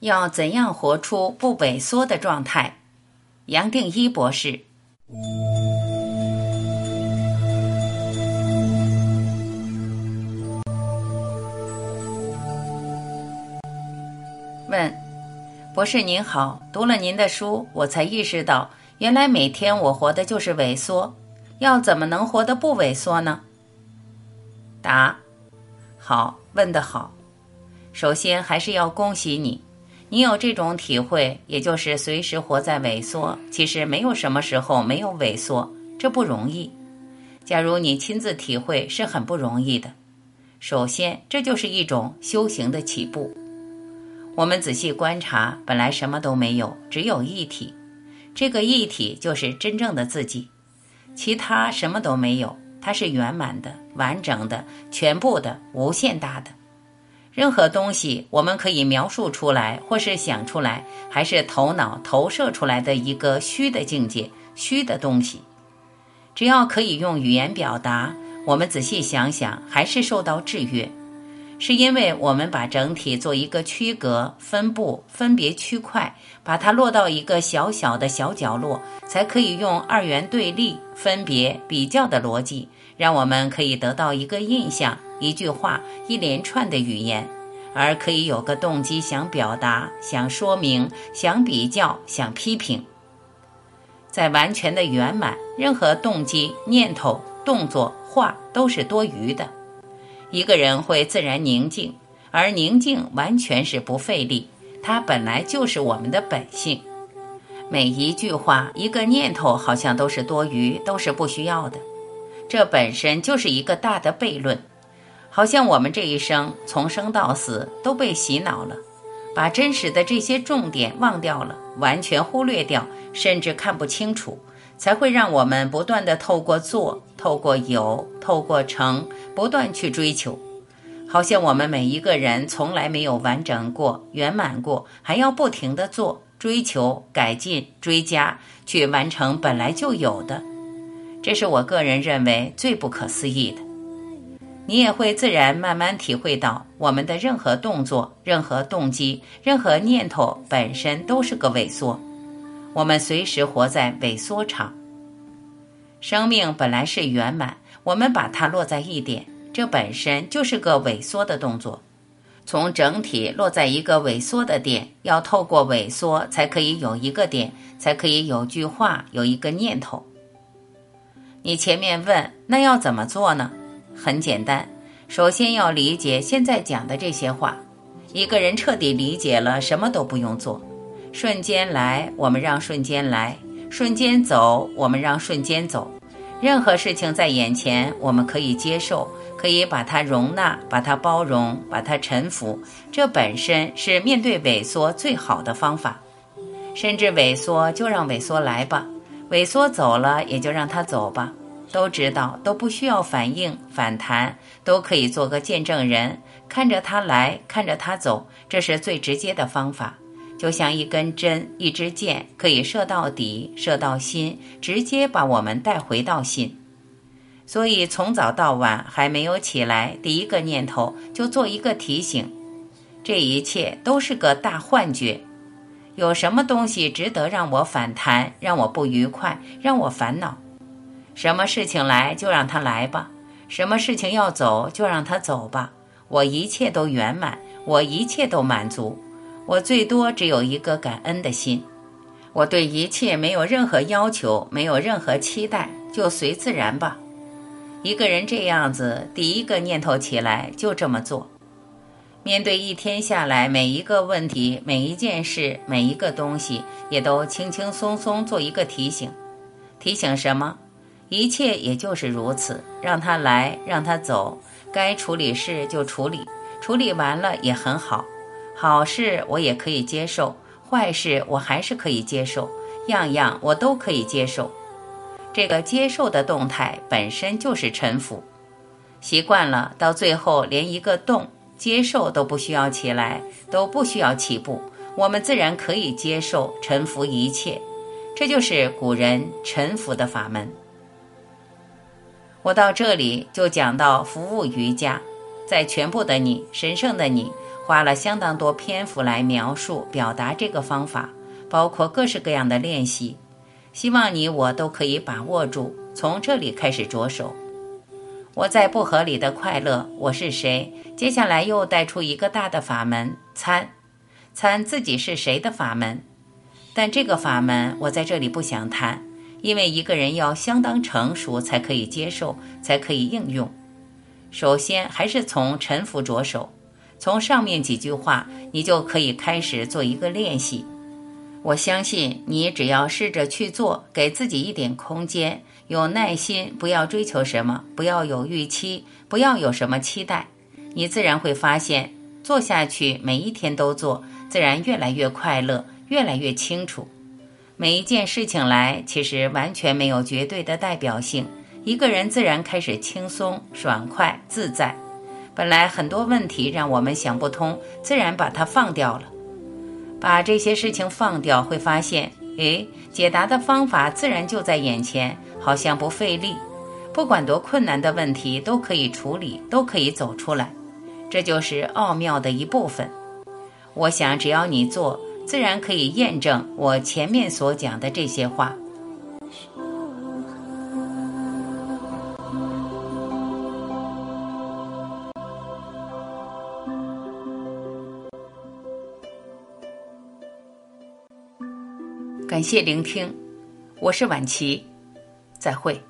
要怎样活出不萎缩的状态？杨定一博士问：博士您好，读了您的书，我才意识到，原来每天我活的就是萎缩。要怎么能活得不萎缩呢？答：好，问得好。首先还是要恭喜你，你有这种体会，也就是随时活在萎缩。其实没有什么时候没有萎缩，这不容易。假如你亲自体会，是很不容易的。首先，这就是一种修行的起步。我们仔细观察，本来什么都没有，只有一体。这个一体就是真正的自己。其他什么都没有，它是圆满的、完整的、全部的、无限大的。任何东西，我们可以描述出来，或是想出来，还是头脑投射出来的一个虚的境界、虚的东西。只要可以用语言表达，我们仔细想想，还是受到制约。是因为我们把整体做一个区隔、分布、分别区块，把它落到一个小小的小角落，才可以用二元对立、分别、比较的逻辑，让我们可以得到一个印象、一句话、一连串的语言，而可以有个动机想表达、想说明、想比较、想批评。在完全的圆满，任何动机、念头、动作、话都是多余的。一个人会自然宁静，而宁静完全是不费力，它本来就是我们的本性。每一句话、一个念头，好像都是多余，都是不需要的。这本身就是一个大的悖论，好像我们这一生从生到死都被洗脑了，把真实的这些重点忘掉了，完全忽略掉，甚至看不清楚。才会让我们不断的透过做，透过有，透过成，不断去追求，好像我们每一个人从来没有完整过、圆满过，还要不停的做、追求、改进、追加，去完成本来就有的。这是我个人认为最不可思议的。你也会自然慢慢体会到，我们的任何动作、任何动机、任何念头本身都是个萎缩。我们随时活在萎缩场。生命本来是圆满，我们把它落在一点，这本身就是个萎缩的动作。从整体落在一个萎缩的点，要透过萎缩才可以有一个点，才可以有句话，有一个念头。你前面问那要怎么做呢？很简单，首先要理解现在讲的这些话。一个人彻底理解了，什么都不用做。瞬间来，我们让瞬间来；瞬间走，我们让瞬间走。任何事情在眼前，我们可以接受，可以把它容纳，把它包容，把它臣服。这本身是面对萎缩最好的方法。甚至萎缩就让萎缩来吧，萎缩走了也就让它走吧。都知道，都不需要反应反弹，都可以做个见证人，看着它来，看着它走，这是最直接的方法。就像一根针，一支箭，可以射到底，射到心，直接把我们带回到心。所以从早到晚还没有起来，第一个念头就做一个提醒：这一切都是个大幻觉。有什么东西值得让我反弹，让我不愉快，让我烦恼？什么事情来就让它来吧，什么事情要走就让它走吧。我一切都圆满，我一切都满足。我最多只有一个感恩的心，我对一切没有任何要求，没有任何期待，就随自然吧。一个人这样子，第一个念头起来就这么做。面对一天下来每一个问题、每一件事、每一个东西，也都轻轻松松做一个提醒。提醒什么？一切也就是如此，让他来，让他走。该处理事就处理，处理完了也很好。好事我也可以接受，坏事我还是可以接受，样样我都可以接受。这个接受的动态本身就是臣服，习惯了，到最后连一个动接受都不需要起来，都不需要起步，我们自然可以接受臣服一切。这就是古人臣服的法门。我到这里就讲到服务瑜伽，在全部的你，神圣的你。花了相当多篇幅来描述表达这个方法，包括各式各样的练习。希望你我都可以把握住，从这里开始着手。我在不合理的快乐，我是谁？接下来又带出一个大的法门——参，参自己是谁的法门。但这个法门我在这里不想谈，因为一个人要相当成熟才可以接受，才可以应用。首先还是从沉浮着手，从上面几句话，你就可以开始做一个练习。我相信你只要试着去做，给自己一点空间，有耐心，不要追求什么，不要有预期，不要有什么期待，你自然会发现，做下去，每一天都做，自然越来越快乐，越来越清楚。每一件事情来，其实完全没有绝对的代表性。一个人自然开始轻松、爽快、自在。本来很多问题让我们想不通，自然把它放掉了。把这些事情放掉，会发现，诶，解答的方法自然就在眼前，好像不费力。不管多困难的问题都可以处理，都可以走出来。这就是奥妙的一部分。我想，只要你做，自然可以验证我前面所讲的这些话。感谢聆听，我是晚琪，再会。